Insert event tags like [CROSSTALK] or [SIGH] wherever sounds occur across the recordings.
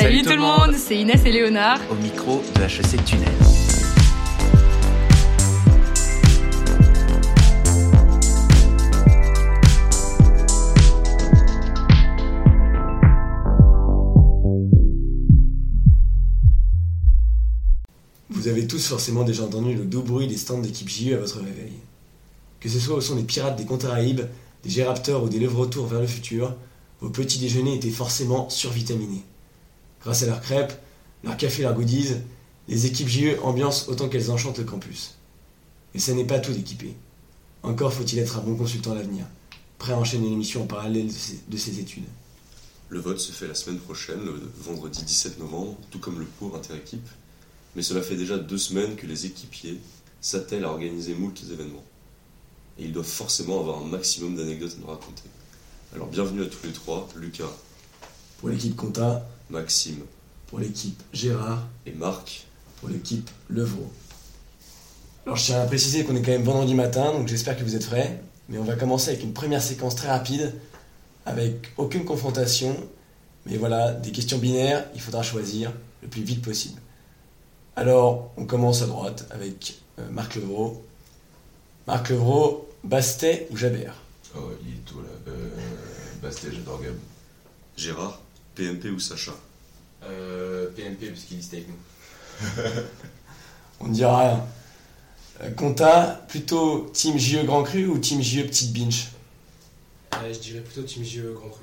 Salut, tout le monde, c'est Inès et Léonard. Au micro de HEC Tunnel. Vous avez tous forcément déjà entendu le doux bruit des stands d'équipe JE à votre réveil. Que ce soit au son des pirates des Caraïbes, des Géraptors ou des lèvres retour vers le futur, vos petits déjeuners étaient forcément survitaminés. Grâce à leurs crêpes, leurs cafés, leurs goodies, les équipes JE ambiancent autant qu'elles enchantent le campus. Mais ce n'est pas tout d'équiper. Encore faut-il être un bon consultant à l'avenir, prêt à enchaîner une mission en parallèle de ses, de ses études. Le vote se fait la semaine prochaine, le vendredi 17 novembre, tout comme le cours interéquipe. Mais cela fait déjà deux semaines que les équipiers s'attellent à organiser moult événements. Et ils doivent forcément avoir un maximum d'anecdotes à nous raconter. Alors bienvenue à tous les trois, Lucas, Pour l'équipe Compta, Maxime pour l'équipe Gérard, et Marc. pour l'équipe Levrault. Alors je tiens à préciser qu'on est quand même vendredi matin, donc j'espère que vous êtes prêts. Mais on va commencer avec une première séquence très rapide, avec aucune confrontation. Mais voilà, des questions binaires, il faudra choisir le plus vite possible. Alors, on commence à droite avec euh, Marc Levrault. Marc Levrault, Bastet ou Jabert Oh, il est tout là. Euh, Bastet, j'adore Gab. Gérard, PMP ou Sacha Euh, PMP, parce qu'il listait avec nous. [LAUGHS] On ne dira rien. Euh, Compta, plutôt Team JE Grand Cru ou Team JE Petite Binge Euh, je dirais plutôt Team JE Grand Cru.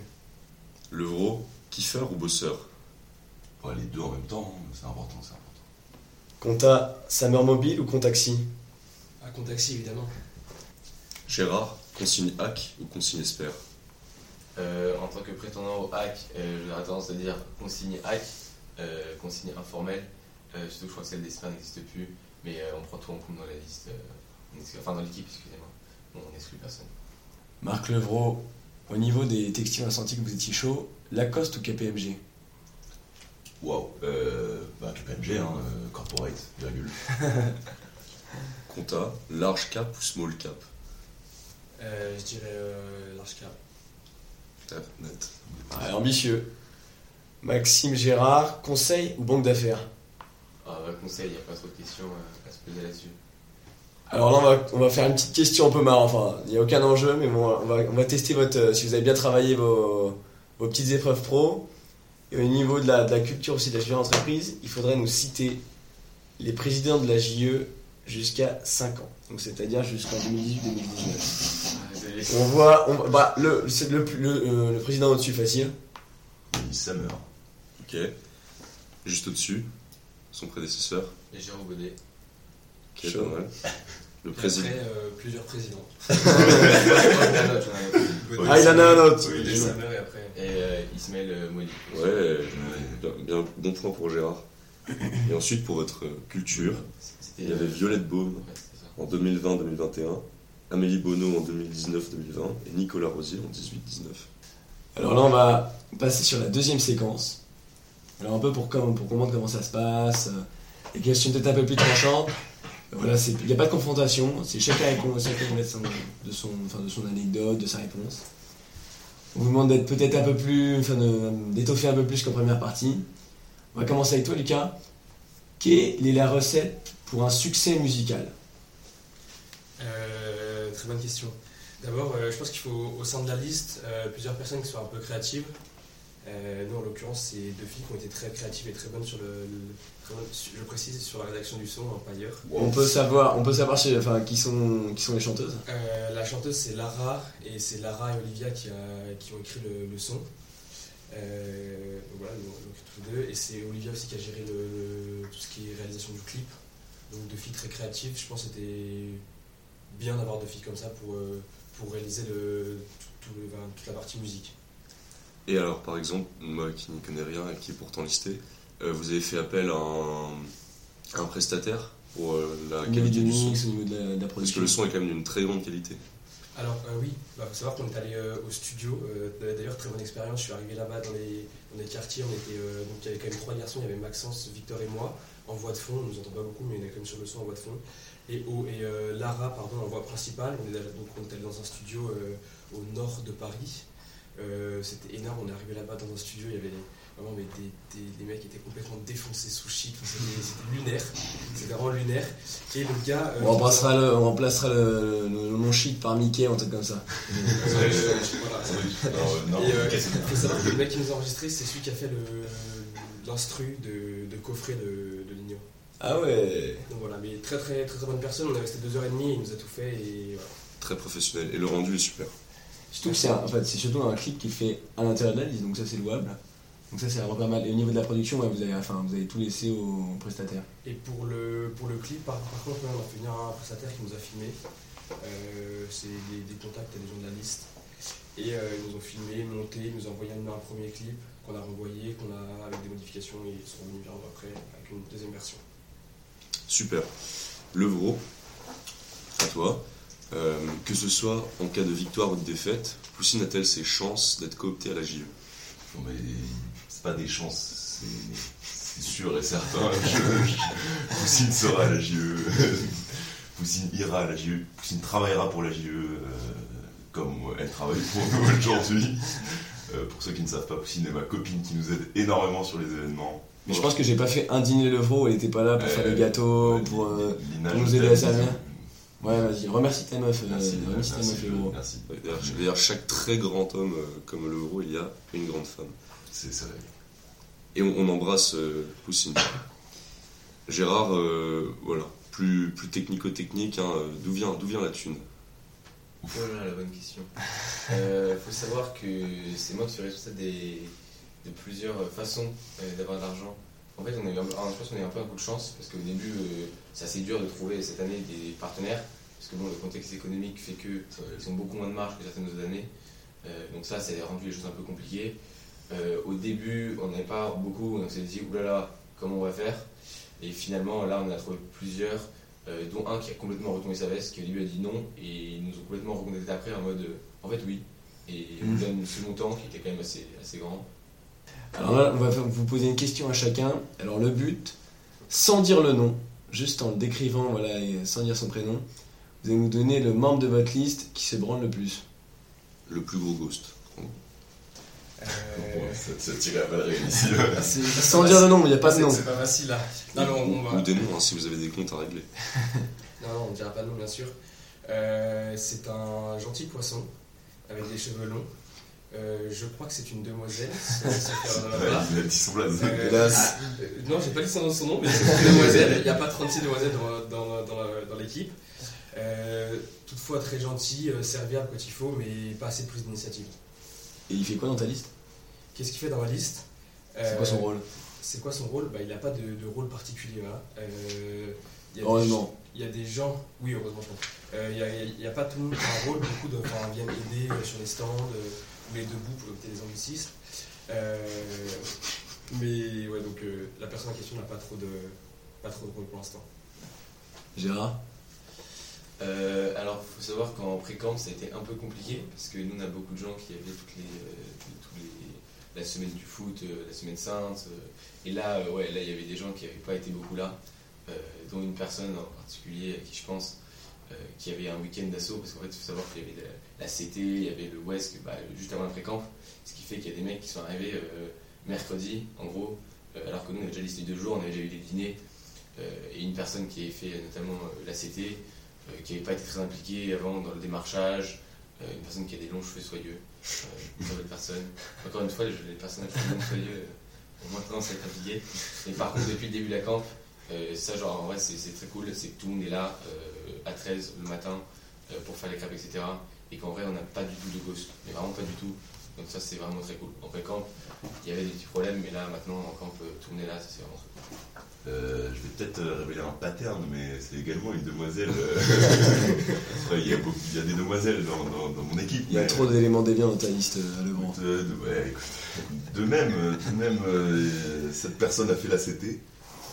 Levrault, Kiffer ou Bosseur les deux en même temps, hein, c'est important, c'est important. Compta, Summer Mobile ou Contaxi À Contaxi, évidemment. Gérard, consigne hack ou consigne espère en tant que prétendant au hack, euh, j'aurais tendance à dire consigne hack, euh, consigne informelle, euh, surtout que je crois que celle d'Esper n'existe plus, mais euh, on prend tout en compte dans la liste, euh, enfin dans l'équipe, excusez-moi, Bon, on n'exclut personne. Marc Levrault, au niveau des textiles, on a senti que vous étiez chaud. Lacoste ou KPMG Waouh. Euh, bah, KPMG, hein, euh, corporate, virgule. [LAUGHS] Compta, large cap ou small cap? Euh, je dirais euh, large cap. Ah, net. Ambitieux. Maxime Gérard, conseil ou banque d'affaires? Ah, bah, conseil, il n'y a pas trop de questions euh, à se poser là-dessus. Alors là, on va, on va faire une petite question un peu marrant. Enfin, il n'y a aucun enjeu, mais bon, on va, on va tester votre, euh, si vous avez bien travaillé vos, vos petites épreuves pro. Et au niveau de la, de la culture aussi de la JE entreprise, il faudrait nous citer les présidents de la JE jusqu'à 5 ans. Donc c'est-à-dire jusqu'en 2018-2019. Ah. On voit, on, bah, le, c'est le, plus- le, euh, le président au-dessus, facile. Il Summer. Ok. Juste au-dessus, son prédécesseur. Et Jérôme Baudet. Ok, Chaud. pas mal. Le président. après, euh, plusieurs présidents. [LAUGHS] Ah, il en a un autre. Oui, et après. Et euh, Ismaël euh, Moli. Ouais, bien, bien- bon point pour Gérard. Et ensuite, pour votre culture, Il y avait Violette Baume ouais, en 2020-2021, Amélie Bonneau en 2019-2020 et Nicolas Rosier en 18-19. Alors là, on va passer sur la deuxième séquence. Alors un peu pour, com- pour comprendre comment ça se passe. euh, Les questions peut-être un peu plus tranchantes. Voilà, il n'y a pas de confrontation. C'est chacun met son- de, son, de son anecdote, de sa réponse. On vous demande d'être peut-être un peu plus, enfin, d'étoffer un peu plus qu'en première partie. On va commencer avec toi, Lucas. Quelle est la recette pour un succès musical Euh, très bonne question. D'abord, euh, je pense qu'il faut au sein de la liste euh, plusieurs personnes qui soient un peu créatives. Euh, nous, en l'occurrence, c'est deux filles qui ont été très créatives et très bonnes sur le, le- très bonnes- je précise, sur la rédaction du son, hein, pas ailleurs. On peut savoir, on peut savoir chez- enfin, qui, sont, qui sont les chanteuses Euh, la chanteuse c'est Lara et c'est Lara et Olivia qui, a- qui ont écrit le, le son. Euh, donc voilà, écrit tous les deux. Et c'est Olivia aussi qui a géré le, le- tout ce qui est réalisation du clip. Donc deux filles très créatives. Je pense que c'était bien d'avoir deux filles comme ça pour, euh, pour réaliser le, tout- tout toute la partie musique. Et alors, par exemple, moi qui n'y connais rien et qui est pourtant listé, euh, vous avez fait appel à un, à un prestataire pour euh, la qualité du son mix, au niveau de la, de la Parce que le son est quand même d'une très grande qualité. Alors euh, oui, il faut savoir qu'on est allé euh, au studio. euh, D'ailleurs, très bonne expérience. Je suis arrivé là-bas dans les, quartiers. On était, donc il y avait quand même trois garçons. Il y avait Maxence, Victor et moi en voix de fond. On nous entend pas beaucoup, mais on est quand même sur le son en voix de fond. Et, au- et Lara, pardon, en voix principale. On est allé- donc dans un studio au nord de Paris. C'était énorme. On est arrivé là-bas dans un studio. Il y avait Vraiment, mais des, mecs étaient complètement défoncés sous shit. C'était lunaire. C'était vraiment lunaire. Et le gars. euh, On remplacera le, on remplacera le, le, le nom shit par Mickey, un truc comme ça. voilà. Non, non, Et euh, qu'est-ce que- faut savoir que le mec qui nous a enregistré, c'est celui qui a fait l'instru de, de coffret de, de Ligno. Ah ouais Donc voilà, mais très très très, très bonne personne. On est resté deux heures et demie, il nous a tout fait et voilà. Très professionnel. Et le rendu est super. Surtout que c'est un- en fait, c'est surtout un clip qui fait à l'intérieur de la liste, donc ça c'est louable. Donc ça c'est vraiment pas mal. Et au niveau de la production, ouais, vous, avez, enfin, vous avez tout laissé aux prestataires. Et pour le, pour le clip, par, par contre, on a fait venir un prestataire qui nous a filmé. Euh, c'est des, des contacts à des gens de la liste. Et euh, ils nous ont filmé, monté, ils nous ont envoyé un, un premier clip qu'on a renvoyé, qu'on a avec des modifications et ils sont revenus vers nous après avec une deuxième version. Super. Levro, à toi. Euh, que ce soit en cas de victoire ou de défaite, Poussine a-t-elle ses chances d'être cooptée à la JE mais pas des chances, c'est- sûr et certain. [LAUGHS] Je- je- Poussine sera à la JE. [LAUGHS] Poussine ira à la JE. Poussine travaillera pour la JE euh, comme elle travaille pour nous [LAUGHS] aujourd'hui. Euh, pour ceux qui ne savent pas, Poussine est ma copine qui nous aide énormément sur les événements. Mais je pense que j'ai pas fait un dîner Levro où elle était pas là pour Euh, faire les gâteaux, pour. euh, nous aider à servir. Ouais, vas-y, remercie ta meuf. euh, Merci, remercie ta meuf, merci. Derrière chaque très grand homme euh, comme Levro, il y a une grande femme. C'est ça. Et on, on embrasse euh, Poussine. Gérard, euh, voilà, plus, plus technico-technique, hein, d'où vient, d'où vient la thune? Voilà la bonne question. Euh, faut savoir que c'est moi qui suis responsable des, de plusieurs façons euh, d'avoir de l'argent. En fait, on a eu un, alors, je pense qu'on a eu un peu un coup de chance parce qu'au début, euh, c'est assez dur de trouver cette année des partenaires parce que bon, le contexte économique fait que ils ont beaucoup moins de marge que certaines autres années. Euh, donc ça, ça a rendu les choses un peu compliquées. Euh, au début, on n'avait pas beaucoup, on s'est dit oulala, comment on va faire? Et finalement, là, on a trouvé plusieurs euh, dont un qui a complètement retourné sa veste, qui au début a dit non, et ils nous ont complètement recontacté après en mode euh, en fait oui, et on nous donne ce montant qui était quand même assez, assez grand. Alors là, on va vous poser une question à chacun. Alors le but, sans dire le nom, juste en le décrivant, voilà, et sans dire son prénom, vous allez nous donner le membre de votre liste qui se branle le plus. Le plus gros ghost. Euh, Ouais, ça, ça tirait à balles ici. c'est- Sans dire le nom, il n'y a pas de c'est- nom. C'est pas facile là. Non, non, on va- Ou des noms, hein, si vous avez des comptes à régler. [LAUGHS] Non, non, on ne dira pas de nom, bien sûr. Euh, c'est un gentil poisson avec des cheveux longs. Euh, je crois que c'est une demoiselle. blabla. [LAUGHS] il a dit son blaze. Euh, euh, non, j'ai pas dit son, son nom, mais c'est une demoiselle. Il n'y a pas 36 demoiselles dans, dans, dans, la- dans l'équipe. Euh, toutefois, très gentil, euh, serviable quand il faut, mais pas assez de prise d'initiative. Et il fait quoi dans ta liste? Qu'est-ce qu'il fait dans la liste? C'est quoi son Euh, rôle? C'est quoi son rôle? Bah, Il n'a pas de, de rôle particulier. Voilà. Euh, y a Heureusement. Il y a des gens, oui, heureusement. Euh, il n'y a, il y a pas tout le monde qui a un rôle, beaucoup de, enfin, viennent aider euh, sur les stands, euh, ou les debout pour éviter les anglicismes. Euh, mais ouais, donc euh, la personne en question n'a pas trop de, pas trop de rôle pour l'instant. Gérard? Euh, alors, il faut savoir qu'en pré-camp, ça a été un peu compliqué parce que nous, on a beaucoup de gens qui avaient toutes les, euh, la semaine du foot, euh, la semaine sainte. et là, ouais, là, il y avait des gens qui n'avaient pas été beaucoup là, dont une personne en particulier à qui je pense, qui avait un week-end d'assaut parce qu'en fait, il faut savoir qu'il y avait la, CT, il y avait le West bah, juste avant le pré-camp, ce qui fait qu'il y a des mecs qui sont arrivés mercredi, en gros, alors que nous, on avait déjà listé deux jours, on avait déjà eu des dîners. et une personne qui avait fait notamment la CT, qui n'avait pas été très impliqué avant dans le démarchage, euh, une personne qui a des longs cheveux soyeux, euh, une belle personne. Encore une fois, les, avec des longs soyeux euh, ont moins à être impliquées. Et par contre, depuis le début de la camp, euh, ça, genre, en vrai, c'est c'est très cool, c'est que tout le monde est là euh, à 13 le matin euh, pour faire les crêpes, etc. Et qu'en vrai, on n'a pas du tout de ghost, mais vraiment pas du tout. Donc ça, c'est vraiment très cool. En pré-camp, il y avait des petits problèmes, mais là, maintenant, en camp, euh, tout le monde est là, c'est vraiment très cool. Euh, je vais peut-être euh, révéler un pattern, mais c'est également une demoiselle. euh, [LAUGHS] [LAUGHS] il, y a beaucoup- il y a des demoiselles dans, dans- dans mon équipe. Il y a mais- trop d'éléments déviants dans ta liste, euh, euh, de, ouais, écoute, de même, de même euh, cette personne a fait la CT.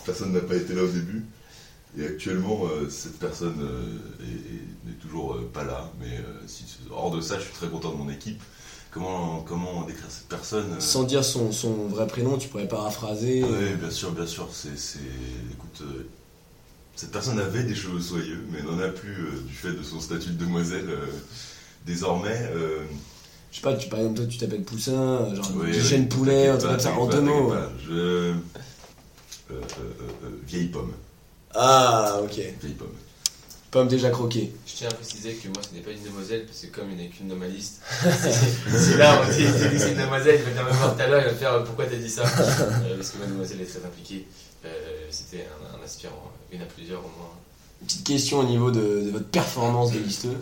Personne n'a pas été là au début. Et actuellement, euh, cette personne euh, est- est- n'est toujours euh, pas là. Mais euh, si, hors de ça, je suis très content de mon équipe. Comment, comment décrire cette personne euh, Sans dire son, son vrai prénom, tu pourrais paraphraser. Oui, bien sûr, bien sûr. C'est, écoute, euh, cette personne avait des cheveux soyeux, mais n'en a plus euh, du fait de son statut de demoiselle. euh, désormais, euh, Je sais pas, tu, par exemple, toi tu t'appelles Poussin, euh, genre oui, Poulet, un truc comme ça, en deux mots. Je. euh, euh, euh, euh, vieille pomme. Ah, ok. Vieille pomme. Pomme déjà croquée. Je tiens à préciser que moi ce n'est pas une demoiselle parce que comme il n'y a qu'une dans ma liste, c'est [LAUGHS] là on dit c'est dit que c'est une demoiselle, il va venir me voir tout à l'heure, il va me faire euh, pourquoi t'as dit ça? [LAUGHS] Euh, Parce que ma demoiselle est très impliquée. Euh, C'était un, un aspirant, il y en a plusieurs au moins. Petite question au niveau de, de votre performance de listeux.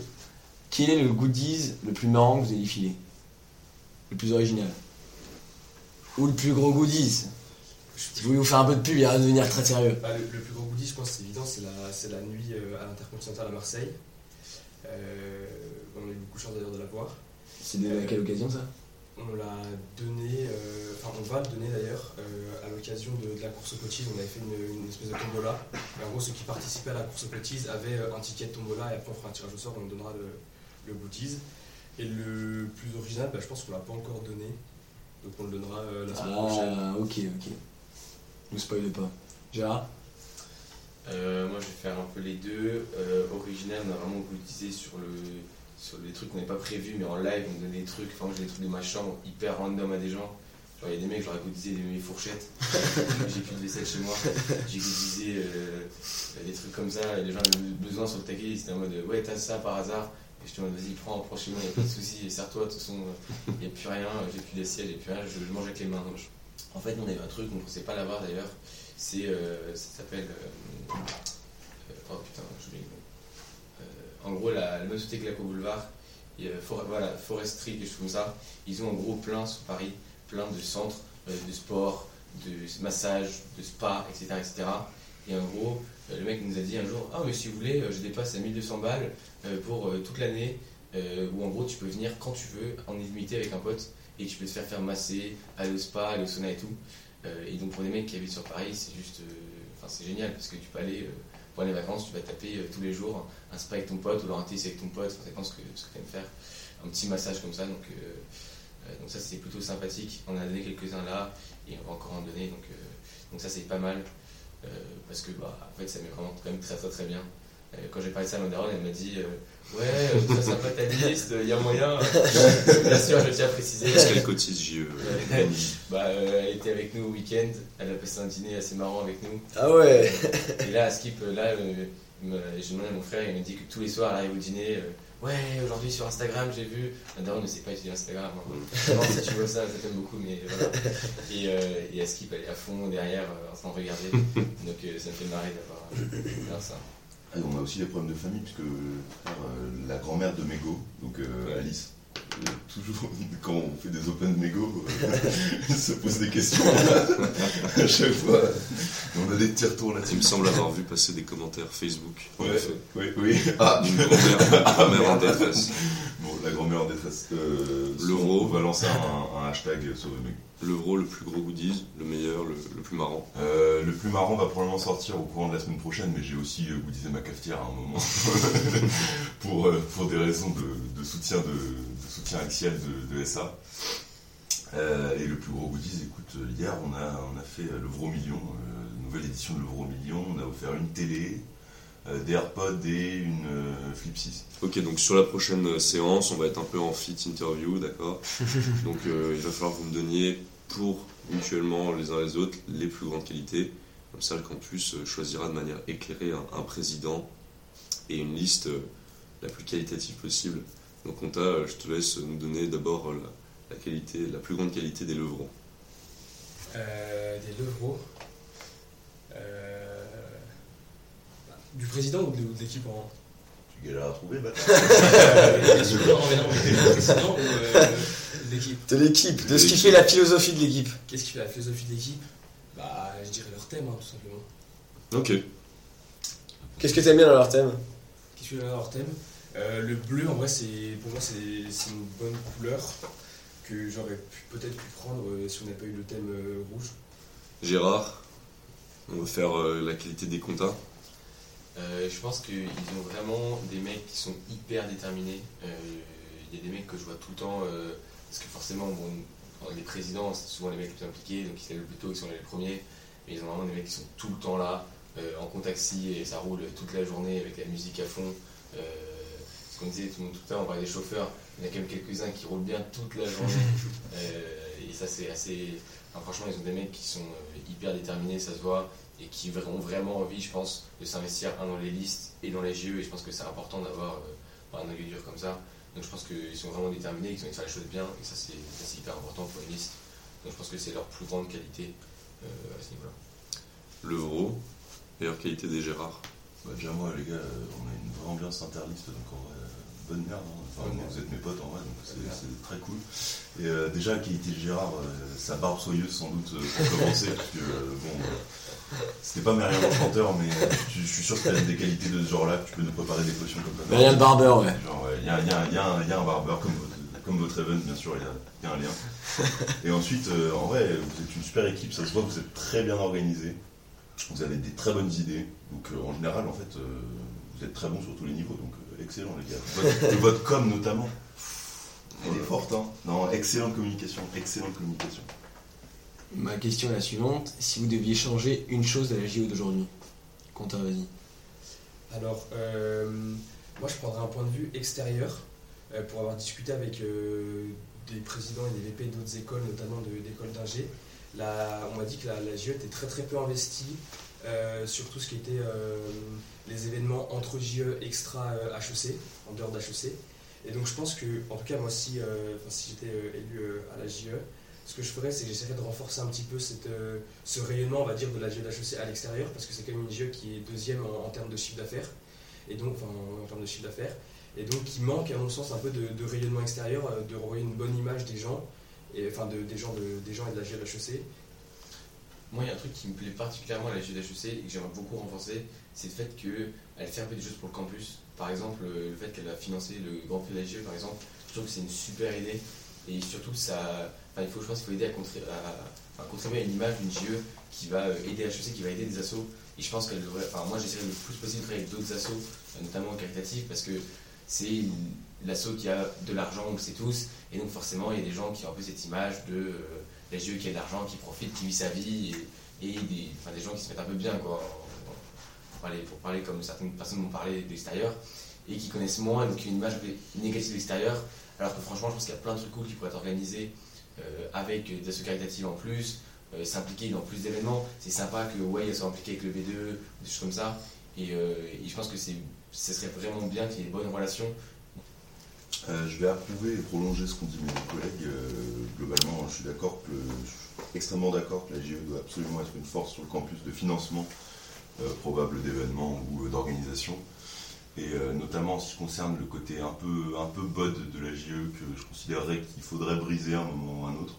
Quel est le goodies le plus marrant que vous ayez filé? Le plus original Ou le plus gros goodies? Vous voulez vous faire un peu de pub, va devenir très sérieux. Bah, le, le plus gros goodie, je pense, c'est évident, c'est la, la nuit euh, à l'Intercontinental à Marseille. Euh, on a eu beaucoup de chance d'ailleurs de la voir. C'est à quelle occasion ça? On l'a donné, euh, enfin on va le donner d'ailleurs euh, à l'occasion de, de la course aux cotises. On avait fait une, une espèce de tombola. Et en gros, ceux qui participaient à la course aux cotises avaient un ticket de tombola et après on fera un tirage au sort, on donnera le, le goodies. Et le plus original, bah, je pense qu'on l'a pas encore donné. Donc on le donnera la semaine prochaine. Ah, ok, ok. Ne spoilez pas. Gérard Euh, moi je vais faire un peu les deux. Euh, original, on a vraiment goûté sur, le, sur les trucs qu'on n'avait pas prévus, mais en live on donnait des trucs, enfin j'ai des trucs de ma chambre hyper random à des gens. Genre il y a des mecs, j'aurais goûté des, mes fourchettes, [LAUGHS] j'ai plus de vaisselle chez moi, j'ai goûté euh, des trucs comme ça, et les gens avaient besoin sur le taquet, ils étaient en mode ouais t'as ça par hasard. Et je te demande vas-y prends, prends chez moi, il a pas de soucis, et serre-toi, de toute façon il n'y a plus rien, j'ai plus d'assiette, j'ai plus rien, je, je mange avec les mains. Donc, je- En fait on avait un truc, on ne pensait pas l'avoir d'ailleurs, c'est, euh, ça s'appelle... euh, euh, oh putain, nom. Euh, en gros, la, la même société que l'Aco Boulevard, et, For- Forestry, quelque chose comme ça, ils ont en gros plein sur Paris, plein de centres de sport, de massage, de spa, etc. etc. Et en gros, le mec nous a dit un jour Ah, mais si vous voulez, je dépasse à 1200 balles pour toute l'année, où en gros tu peux venir quand tu veux, en illimité avec un pote, et tu peux te faire faire masser, aller au spa, aller au sauna et tout. Euh, et donc pour des mecs qui habitent sur Paris, c'est juste. euh, Enfin, c'est génial parce que tu peux aller. euh, pendant les vacances, tu vas taper euh, tous les jours un spa avec ton pote ou alors un thé avec ton pote, ça dépend ce que, ce que tu aimes faire. Un petit massage comme ça, donc, donc ça c'est plutôt sympathique. On a donné quelques-uns là et on va encore en donner, donc, donc ça c'est pas mal parce que bah, en fait ça met vraiment quand même très très très bien. Quand j'ai parlé de ça à ma daronne, elle m'a dit euh, Ouais, euh, très sympa ta liste, il y a moyen. [LAUGHS] Bien sûr, je tiens à préciser. Est-ce qu'elle cotise JE Ouais. Bah, euh, elle était avec nous au week-end, elle a passé un dîner assez marrant avec nous. Ah ouais Et là, à Skip, là, euh, j'ai demandé à mon frère, il m'a dit que tous les soirs, elle arrive au dîner. euh, ouais, aujourd'hui sur Instagram, j'ai vu. Ma daronne ne sait pas utiliser Instagram. hein. Non, si tu vois ça, ça t'aime beaucoup, mais voilà. Et, euh, et à Skip, elle est à fond derrière euh, en train de regarder. [LAUGHS] Donc, euh, ça me fait marrer d'avoir euh, d'avoir ça. Ah, on a aussi des problèmes de famille, puisque euh, la grand-mère de Mego, donc euh. Alice, euh, toujours [LAUGHS] quand on fait des open Mego, [LAUGHS] elle se pose des questions à chaque fois. On a des petits retours Il là-dessus. me semble avoir vu passer des commentaires Facebook. Ouais, oui, oui. Ah, Une grand-mère [LAUGHS] une grand-mère en détresse. La grand-mère en détresse. Euh, L'euro. On va lancer un, un hashtag sur le. L'euro le plus gros goodies, le meilleur, le, le plus marrant. Euh, le plus marrant va probablement sortir au courant de la semaine prochaine, mais j'ai aussi euh, goûté ma cafetière à un moment [LAUGHS] pour, pour des raisons de, de soutien de, de soutien axial de, de SA. Euh, et le plus gros goodies, écoute, hier on a, on a fait l'Euro Million, nouvelle édition de l'Euro Million. On a offert une télé, des AirPods et une euh, Flip 6. Ok, donc sur la prochaine euh, séance, on va être un peu en fit interview, d'accord [LAUGHS] Donc euh, il va falloir que vous me donniez pour mutuellement les uns les autres les plus grandes qualités. Comme ça, le campus euh, choisira de manière éclairée un, un président et une liste euh, la plus qualitative possible. Donc Conta, euh, je te laisse nous donner d'abord euh, la, la qualité, la plus grande qualité des levrons. Euh, des levreaux. Euh, du président ou de, l'équipe en. Tu galères à trouver, bâtard Bien sûr, non, mais non, mais du président ou euh, de l'équipe De l'équipe, de ce qui fait la philosophie de l'équipe. Qu'est-ce qui fait la philosophie de l'équipe? Bah, je dirais leur thème, hein, tout simplement. Ok. Qu'est-ce que t'aimes bien dans leur thème? Qu'est-ce que leur thème? Euh, Le bleu, en vrai, c'est pour moi, c'est c'est une bonne couleur que j'aurais pu- peut-être pu prendre euh, si on n'avait pas eu le thème euh, rouge. Gérard, on va faire euh, la qualité des comptas. Euh, je pense qu'ils ont vraiment des mecs qui sont hyper déterminés. Euh, Il y a des mecs que je vois tout le temps, euh, parce que forcément, bon, les présidents, c'est souvent les mecs les plus impliqués, donc ils se lèvent plus tôt, ils sont les premiers. Mais ils ont vraiment des mecs qui sont tout le temps là, en contaxi, et ça roule toute la journée avec la musique à fond. Euh, qu'on disait tout, tout à l'heure, on parlait des chauffeurs, il y en a quand même quelques-uns qui roulent bien toute la journée. [LAUGHS] Et ça, c'est assez. enfin, franchement, ils ont des mecs qui sont hyper déterminés, ça se voit, et qui ont vraiment envie, je pense, de s'investir un dans les listes et dans les JE. Et je pense que c'est important d'avoir euh, un œil dur comme ça. Donc je pense qu'ils sont vraiment déterminés, qu'ils ont envie de faire les choses bien, et ça, c'est hyper important pour une liste. Donc je pense que c'est leur plus grande qualité euh, à ce niveau-là. Le Vro, meilleure qualité des Gérards? Bah, déjà, moi, les gars, on a une vraie ambiance interliste, donc euh, bonne merde. hein. Enfin, Bonne moi, merde. vous êtes mes potes en vrai, donc c'est très cool. Et euh, déjà, qualité de Gérard, euh, sa barbe soyeuse sans doute euh, pour commencer, [LAUGHS] parce que euh, bon, euh, c'était pas Myriam le chanteur, mais je suis sûr que tu as des qualités de ce genre-là, que tu peux nous préparer des potions comme ça. Rien de barbeur, ouais. Il y, y a- il y a un- il y a un barbeur comme votre, comme votre event, bien sûr, il y a, il y a un lien. [LAUGHS] Et ensuite, euh, en vrai, vous êtes une super équipe, ça se voit, vous êtes très bien organisé, vous avez des très bonnes idées. Donc, euh, en général, en fait, euh, vous êtes très bons sur tous les niveaux, donc excellent, les gars. Votre, et [LAUGHS] votre com, notamment, elle est forte, hein. Non, excellente communication, excellente communication. Ma question est la suivante. Si vous deviez changer une chose à la JO d'aujourd'hui Quentin, vas-y. Alors, euh, moi je prendrais un point de vue extérieur euh, pour avoir discuté avec euh, des présidents et des VP d'autres écoles, notamment d'écoles d'ingé. On m'a dit que la, la était très très peu investie sur tout ce qui était les événements entre JE extra HEC, en dehors d'HEC. Et donc je pense que, en tout cas moi si, si j'étais élu à la JE, ce que je ferais c'est que j'essaierais de renforcer un petit peu euh, ce rayonnement on va dire de la d'HEC à l'extérieur parce que c'est quand même une JE qui est deuxième en, termes de chiffre d'affaires et donc en, termes de chiffre d'affaires et donc qui manque à mon sens un peu de, rayonnement extérieur euh, de renvoyer une bonne image des gens et enfin de- des gens de, des gens et de la d'HEC Moi, il y a un truc qui me plaît particulièrement à la GDHEC et que j'aimerais beaucoup renforcer, c'est le fait qu'elle fait un peu des choses pour le campus. Par exemple, euh, le fait qu'elle a financé le Grand Prix de la GE, par exemple, je trouve que c'est une super idée. Et surtout, ça, il faut, je pense qu'il faut aider à, contribuer à, contribuer à une image d'une GE qui va euh, aider HEC, qui va aider des assos. Et je pense qu'elle devrait, enfin, moi, j'essaierai le plus possible de travailler avec d'autres assos, euh, notamment caritatifs, parce que c'est l'asso qui a de l'argent, on le sait tous. Et donc, forcément, il y a des gens qui ont un peu cette image de euh, la GE qui a de l'argent, qui profite, qui vit sa vie, et, des, enfin, des gens qui se mettent un peu bien, quoi. Pour parler, comme certaines personnes m'ont parlé d'extérieur, et qui connaissent moins, donc une image négative de l'extérieur. Alors que franchement, je pense qu'il y a plein de trucs cool qui pourraient être organisés euh, avec des assos caritatives en plus, euh, s'impliquer dans plus d'événements. C'est sympa que ouais, elles soient impliquées avec le B2, des choses comme ça. Et, euh, je pense que ce serait vraiment bien qu'il y ait des bonnes relations. Euh, je vais approuver et prolonger ce qu'ont dit mes collègues. Globalement, je suis d'accord extrêmement d'accord que la GE doit absolument être une force sur le campus de financement probable d'événements ou d'organisation. Et euh, notamment en ce qui concerne le côté un peu, un de la GE que je considérerais qu'il faudrait briser à un moment ou à un autre.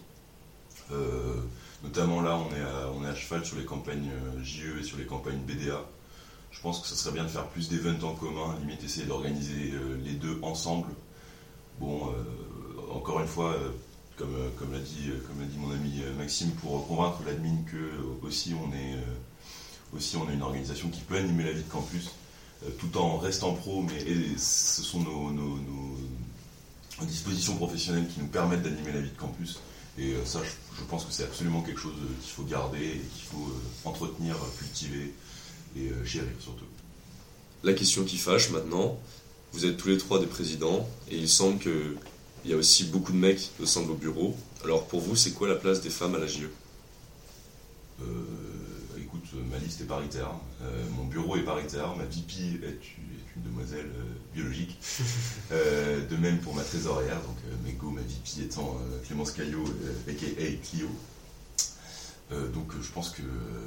Euh, notamment là, on est, à, cheval sur les campagnes euh, JE et sur les campagnes BDA. Je pense que ce serait bien de faire plus d'événements en commun, limite essayer d'organiser les deux ensemble. Bon, encore une fois, comme, l'a dit, mon ami Maxime, pour convaincre l'admin que aussi on est on une organisation qui peut animer la vie de campus, tout en restant pro, mais et ce sont nos, nos- nos- nos dispositions professionnelles qui nous permettent d'animer la vie de campus. Et euh, ça, je, je pense que c'est absolument quelque chose euh, qu'il faut garder et qu'il faut euh, entretenir, euh, cultiver et euh, gérer surtout. La question qui fâche maintenant, vous êtes tous les trois des présidents et il semble qu'il y a aussi beaucoup de mecs au sein de vos bureaux. Alors pour vous, c'est quoi la place des femmes à la JE Euh, ma liste est paritaire. Euh, mon bureau est paritaire. Ma VP est, une- est une demoiselle euh, biologique. [LAUGHS] Euh, de même pour ma trésorière, donc Mego, ma VP étant Clémence Caillot, aka Clio. Donc je pense que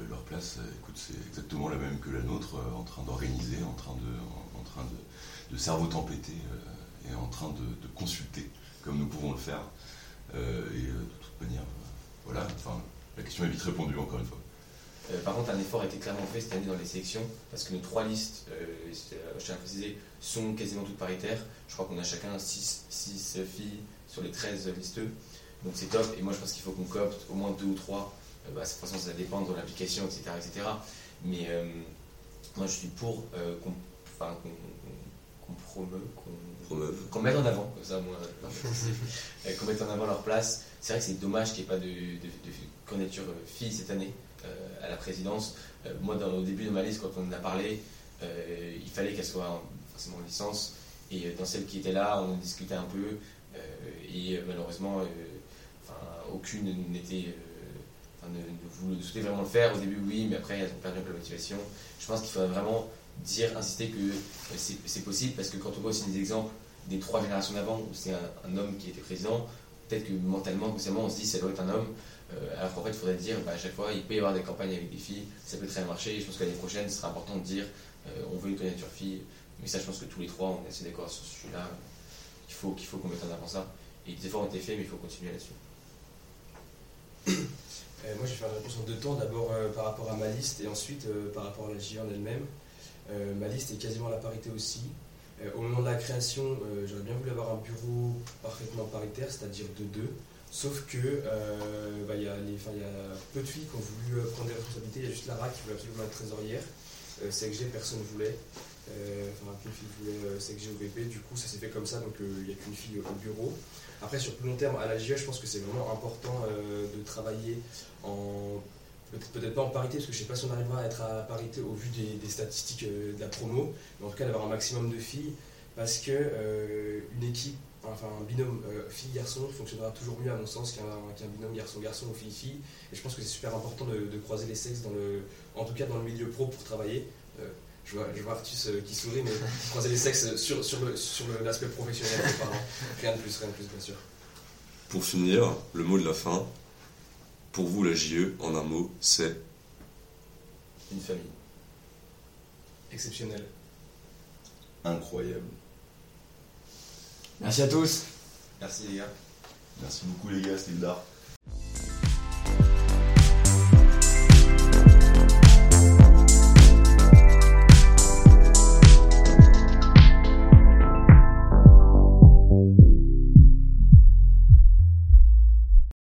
leur place, écoute, c'est exactement la même que la nôtre, en train d'organiser, en train de, en, en train de, de cerveau tempêter euh, et en train de, de consulter comme nous pouvons le faire. Et de toute manière, voilà, enfin, la question est vite répondue encore une fois. Euh, par contre, un effort a été clairement fait cette année dans les sélections, parce que nos trois listes, euh, c'est- je tiens à préciser, sont quasiment toutes paritaires. Je crois qu'on a chacun 6 filles sur les 13 listeux. Donc c'est top, et moi je pense qu'il faut qu'on copte au moins deux ou trois. Euh, bah, de toute façon, ça dépend de l'application, etc., etc. Mais euh, moi je suis pour euh, qu'on enfin, promeuve, qu'on mette en avant, comme ça, moi, [LAUGHS] euh, qu'on mette en avant leur place. C'est vrai que c'est dommage qu'il n'y ait pas de, de, de candidature euh, fille cette année euh, à la présidence. Euh, moi, au début de ma liste, quand on en a parlé, euh, il fallait qu'elle soit en- forcément en licence. Et euh, dans celles qui étaient là, on discutait un peu. euh, et euh, malheureusement, euh, aucune n'était. euh, ne, ne souhaitait vraiment le faire. Au début, oui, mais après, elles ont perdu un peu la motivation. Je pense qu'il faudrait vraiment dire, insister que euh, c'est c'est possible parce que quand on voit aussi des exemples des trois générations d'avant où c'est un, un homme qui était président, peut-être que mentalement, consciemment, on se dit ça doit être un homme. Euh, alors qu'en fait, il faudrait dire bah, à chaque fois, il peut y avoir des campagnes avec des filles, ça peut très bien marcher. Je pense que l'année prochaine, ce sera important de dire euh, on veut une candidature fille. Mais ça, je pense que tous les trois, on est assez d'accord sur ce sujet-là. Il faut qu'il faut qu'on mette en avant ça. Et des efforts ont été faits, mais il faut continuer là-dessus. Euh, moi, je vais faire une réponse en deux temps. D'abord euh, par rapport à ma liste et ensuite par rapport à la JE en elle-même. Ma liste est quasiment à la parité aussi. Au moment de la création, j'aurais bien voulu avoir un bureau parfaitement paritaire, c'est-à-dire de deux. Sauf que euh, bah, y, a y a peu de filles qui ont voulu euh, prendre des responsabilités. Il y a juste Lara qui voulait absolument être trésorière. Euh, CXG, personne ne voulait. Euh, Enfin, qu'une fille voulait CXG ou VP. Du coup, ça s'est fait comme ça, donc euh, il n'y a qu'une fille au bureau. Après, sur plus long terme, à la JE, je pense que c'est vraiment important euh, de travailler en. Peut-être peut-être pas en parité, parce que je sais pas si on arrivera à être à parité au vu des, des statistiques de la promo, mais en tout cas d'avoir un maximum de filles, parce que une équipe, enfin un binôme euh, fille-garçon fonctionnera toujours mieux à mon sens qu'un binôme garçon-garçon ou fille-fille. Et je pense que c'est super important de, de croiser les sexes, dans le, en tout cas dans le milieu pro pour travailler. Euh, je vois, je vois Artus euh, qui sourit, mais [LAUGHS] croiser les sexes sur, sur le- sur le- l'aspect professionnel, pardon. rien de plus, rien de plus, bien sûr. Pour finir, le mot de la fin. Pour vous, la JE, en un mot, c'est Une famille. Exceptionnel. Incroyable. Merci à tous. Merci les gars. Merci beaucoup les gars, c'était l'art.